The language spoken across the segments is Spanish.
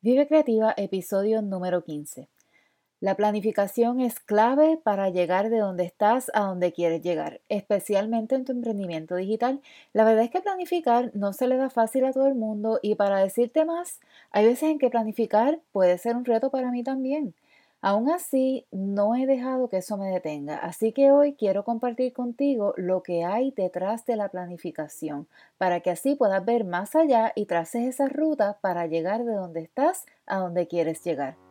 Vive Creativa, episodio número 15. La planificación es clave para llegar de donde estás a donde quieres llegar, especialmente en tu emprendimiento digital. La verdad es que planificar no se le da fácil a todo el mundo y para decirte más, hay veces en que planificar puede ser un reto para mí también. Aún así, no he dejado que eso me detenga, así que hoy quiero compartir contigo lo que hay detrás de la planificación, para que así puedas ver más allá y traces esa ruta para llegar de donde estás a donde quieres llegar.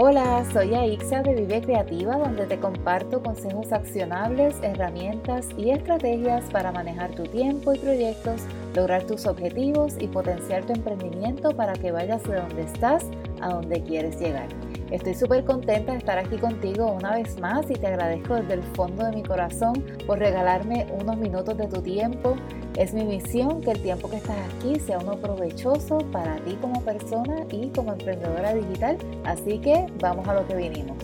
Hola, soy Aixa de Vive Creativa, donde te comparto consejos accionables, herramientas y estrategias para manejar tu tiempo y proyectos, lograr tus objetivos y potenciar tu emprendimiento para que vayas de donde estás a donde quieres llegar. Estoy súper contenta de estar aquí contigo una vez más y te agradezco desde el fondo de mi corazón por regalarme unos minutos de tu tiempo es mi misión que el tiempo que estás aquí sea uno provechoso para ti como persona y como emprendedora digital. Así que vamos a lo que vinimos.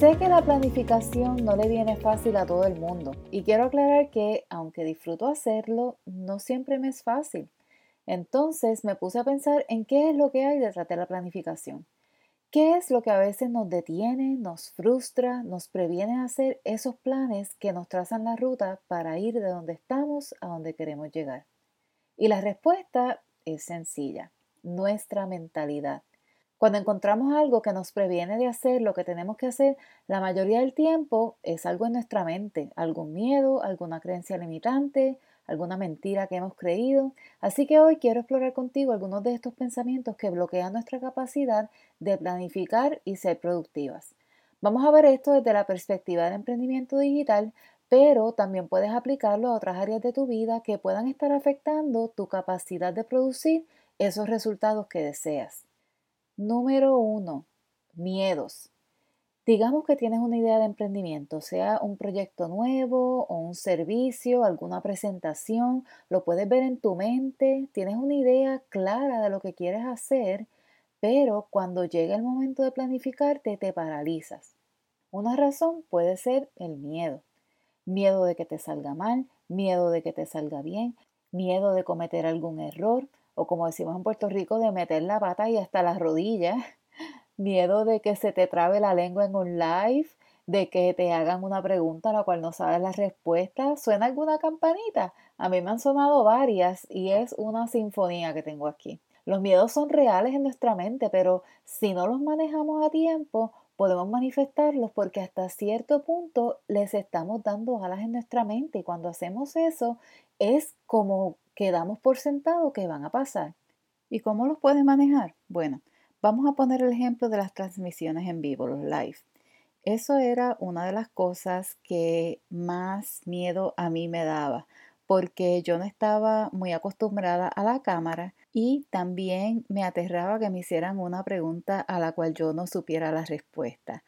Sé que la planificación no le viene fácil a todo el mundo y quiero aclarar que aunque disfruto hacerlo, no siempre me es fácil. Entonces me puse a pensar en qué es lo que hay detrás de la planificación. ¿Qué es lo que a veces nos detiene, nos frustra, nos previene hacer esos planes que nos trazan la ruta para ir de donde estamos a donde queremos llegar? Y la respuesta es sencilla, nuestra mentalidad. Cuando encontramos algo que nos previene de hacer lo que tenemos que hacer, la mayoría del tiempo es algo en nuestra mente, algún miedo, alguna creencia limitante, alguna mentira que hemos creído. Así que hoy quiero explorar contigo algunos de estos pensamientos que bloquean nuestra capacidad de planificar y ser productivas. Vamos a ver esto desde la perspectiva del emprendimiento digital, pero también puedes aplicarlo a otras áreas de tu vida que puedan estar afectando tu capacidad de producir esos resultados que deseas. Número uno, miedos. Digamos que tienes una idea de emprendimiento, sea un proyecto nuevo o un servicio, alguna presentación, lo puedes ver en tu mente, tienes una idea clara de lo que quieres hacer, pero cuando llega el momento de planificarte te paralizas. Una razón puede ser el miedo. Miedo de que te salga mal, miedo de que te salga bien, miedo de cometer algún error o como decimos en Puerto Rico, de meter la pata y hasta las rodillas miedo de que se te trabe la lengua en un live, de que te hagan una pregunta a la cual no sabes la respuesta. ¿Suena alguna campanita? A mí me han sonado varias y es una sinfonía que tengo aquí. Los miedos son reales en nuestra mente, pero si no los manejamos a tiempo, podemos manifestarlos porque hasta cierto punto les estamos dando alas en nuestra mente y cuando hacemos eso es como que damos por sentado que van a pasar. ¿Y cómo los puedes manejar? Bueno, Vamos a poner el ejemplo de las transmisiones en vivo, los live. Eso era una de las cosas que más miedo a mí me daba, porque yo no estaba muy acostumbrada a la cámara y también me aterraba que me hicieran una pregunta a la cual yo no supiera la respuesta.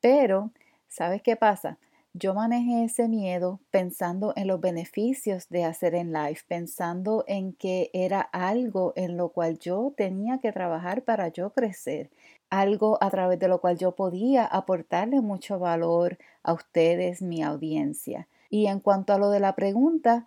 Pero, ¿sabes qué pasa? Yo manejé ese miedo pensando en los beneficios de hacer en live, pensando en que era algo en lo cual yo tenía que trabajar para yo crecer, algo a través de lo cual yo podía aportarle mucho valor a ustedes, mi audiencia. Y en cuanto a lo de la pregunta,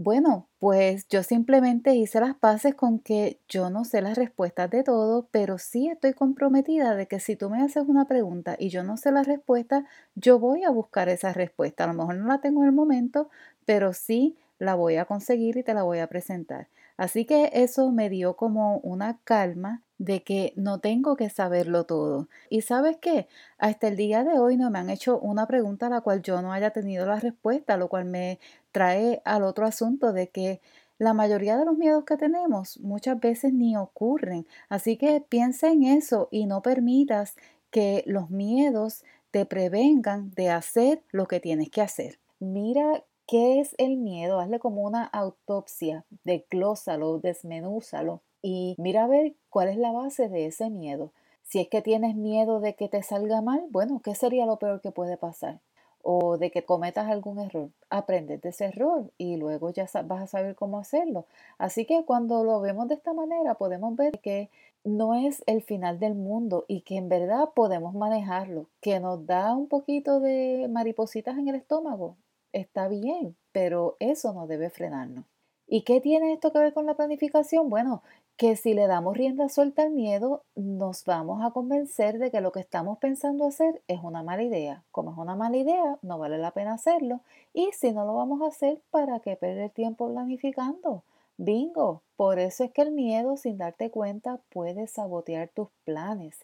bueno, pues yo simplemente hice las paces con que yo no sé las respuestas de todo, pero sí estoy comprometida de que si tú me haces una pregunta y yo no sé la respuesta, yo voy a buscar esa respuesta. A lo mejor no la tengo en el momento, pero sí la voy a conseguir y te la voy a presentar. Así que eso me dio como una calma de que no tengo que saberlo todo. Y sabes qué, hasta el día de hoy no me han hecho una pregunta a la cual yo no haya tenido la respuesta, lo cual me trae al otro asunto de que la mayoría de los miedos que tenemos muchas veces ni ocurren. Así que piensa en eso y no permitas que los miedos te prevengan de hacer lo que tienes que hacer. Mira ¿Qué es el miedo? Hazle como una autopsia, desglósalo, desmenúzalo y mira a ver cuál es la base de ese miedo. Si es que tienes miedo de que te salga mal, bueno, ¿qué sería lo peor que puede pasar? O de que cometas algún error. Aprende de ese error y luego ya vas a saber cómo hacerlo. Así que cuando lo vemos de esta manera, podemos ver que no es el final del mundo y que en verdad podemos manejarlo, que nos da un poquito de maripositas en el estómago, está bien, pero eso no debe frenarnos. ¿Y qué tiene esto que ver con la planificación? Bueno, que si le damos rienda suelta al miedo, nos vamos a convencer de que lo que estamos pensando hacer es una mala idea. Como es una mala idea, no vale la pena hacerlo. Y si no lo vamos a hacer, ¿para qué perder tiempo planificando? Bingo, por eso es que el miedo, sin darte cuenta, puede sabotear tus planes.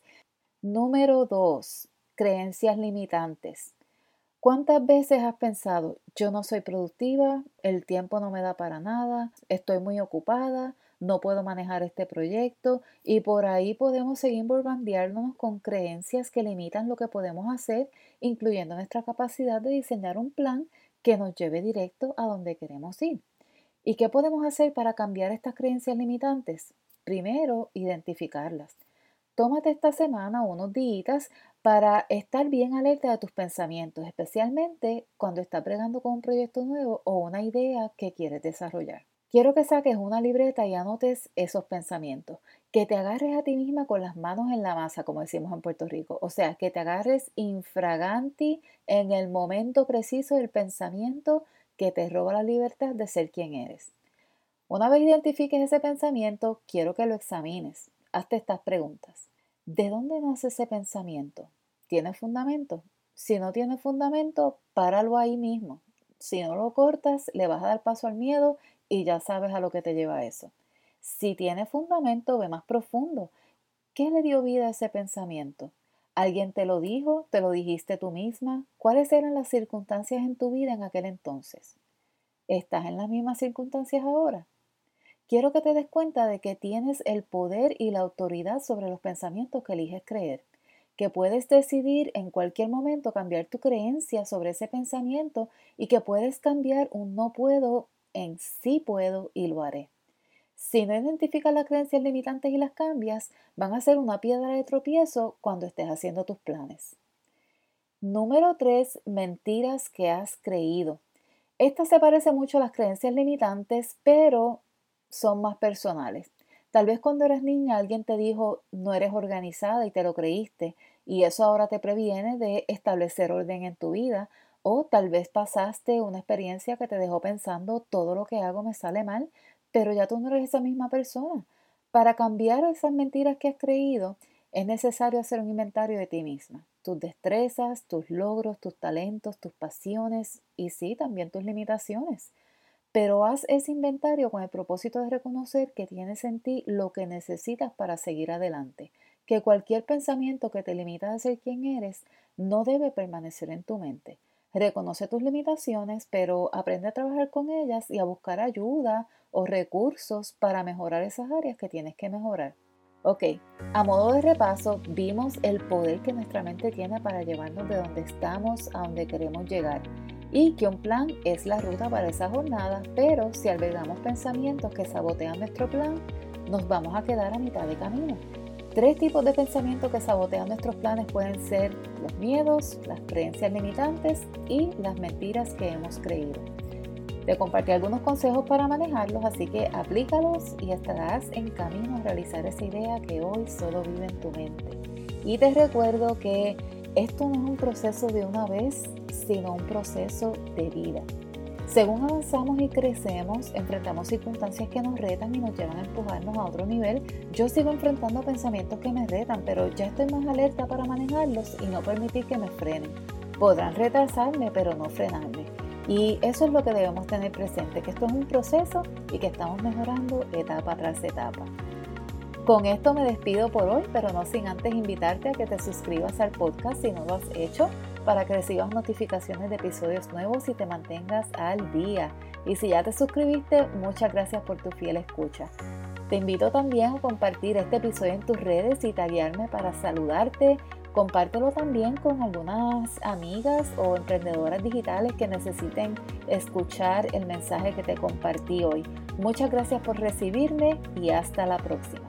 Número dos, creencias limitantes. ¿Cuántas veces has pensado, yo no soy productiva, el tiempo no me da para nada, estoy muy ocupada, no puedo manejar este proyecto y por ahí podemos seguir bombardeándonos con creencias que limitan lo que podemos hacer, incluyendo nuestra capacidad de diseñar un plan que nos lleve directo a donde queremos ir. ¿Y qué podemos hacer para cambiar estas creencias limitantes? Primero, identificarlas. Tómate esta semana unos días para estar bien alerta de tus pensamientos, especialmente cuando estás bregando con un proyecto nuevo o una idea que quieres desarrollar. Quiero que saques una libreta y anotes esos pensamientos. Que te agarres a ti misma con las manos en la masa, como decimos en Puerto Rico. O sea, que te agarres infraganti en el momento preciso del pensamiento que te roba la libertad de ser quien eres. Una vez identifiques ese pensamiento, quiero que lo examines. Hazte estas preguntas. ¿De dónde nace ese pensamiento? ¿Tiene fundamento? Si no tiene fundamento, páralo ahí mismo. Si no lo cortas, le vas a dar paso al miedo y ya sabes a lo que te lleva eso. Si tiene fundamento, ve más profundo. ¿Qué le dio vida a ese pensamiento? ¿Alguien te lo dijo? ¿Te lo dijiste tú misma? ¿Cuáles eran las circunstancias en tu vida en aquel entonces? ¿Estás en las mismas circunstancias ahora? Quiero que te des cuenta de que tienes el poder y la autoridad sobre los pensamientos que eliges creer, que puedes decidir en cualquier momento cambiar tu creencia sobre ese pensamiento y que puedes cambiar un no puedo en sí puedo y lo haré. Si no identificas las creencias limitantes y las cambias, van a ser una piedra de tropiezo cuando estés haciendo tus planes. Número 3. Mentiras que has creído. Esta se parece mucho a las creencias limitantes, pero son más personales. Tal vez cuando eras niña alguien te dijo no eres organizada y te lo creíste y eso ahora te previene de establecer orden en tu vida o tal vez pasaste una experiencia que te dejó pensando todo lo que hago me sale mal, pero ya tú no eres esa misma persona. Para cambiar esas mentiras que has creído, es necesario hacer un inventario de ti misma, tus destrezas, tus logros, tus talentos, tus pasiones y sí, también tus limitaciones. Pero haz ese inventario con el propósito de reconocer que tienes en ti lo que necesitas para seguir adelante, que cualquier pensamiento que te limita a ser quien eres no debe permanecer en tu mente. Reconoce tus limitaciones, pero aprende a trabajar con ellas y a buscar ayuda o recursos para mejorar esas áreas que tienes que mejorar. Ok, a modo de repaso, vimos el poder que nuestra mente tiene para llevarnos de donde estamos a donde queremos llegar y que un plan es la ruta para esa jornada, pero si albergamos pensamientos que sabotean nuestro plan, nos vamos a quedar a mitad de camino. Tres tipos de pensamientos que sabotean nuestros planes pueden ser los miedos, las creencias limitantes y las mentiras que hemos creído. Te compartí algunos consejos para manejarlos, así que aplícalos y estarás en camino a realizar esa idea que hoy solo vive en tu mente. Y te recuerdo que esto no es un proceso de una vez, sino un proceso de vida. Según avanzamos y crecemos, enfrentamos circunstancias que nos retan y nos llevan a empujarnos a otro nivel. Yo sigo enfrentando pensamientos que me retan, pero ya estoy más alerta para manejarlos y no permitir que me frenen. Podrán retrasarme, pero no frenarme. Y eso es lo que debemos tener presente, que esto es un proceso y que estamos mejorando etapa tras etapa. Con esto me despido por hoy, pero no sin antes invitarte a que te suscribas al podcast si no lo has hecho para que recibas notificaciones de episodios nuevos y te mantengas al día. Y si ya te suscribiste, muchas gracias por tu fiel escucha. Te invito también a compartir este episodio en tus redes y taguearme para saludarte. Compártelo también con algunas amigas o emprendedoras digitales que necesiten escuchar el mensaje que te compartí hoy. Muchas gracias por recibirme y hasta la próxima.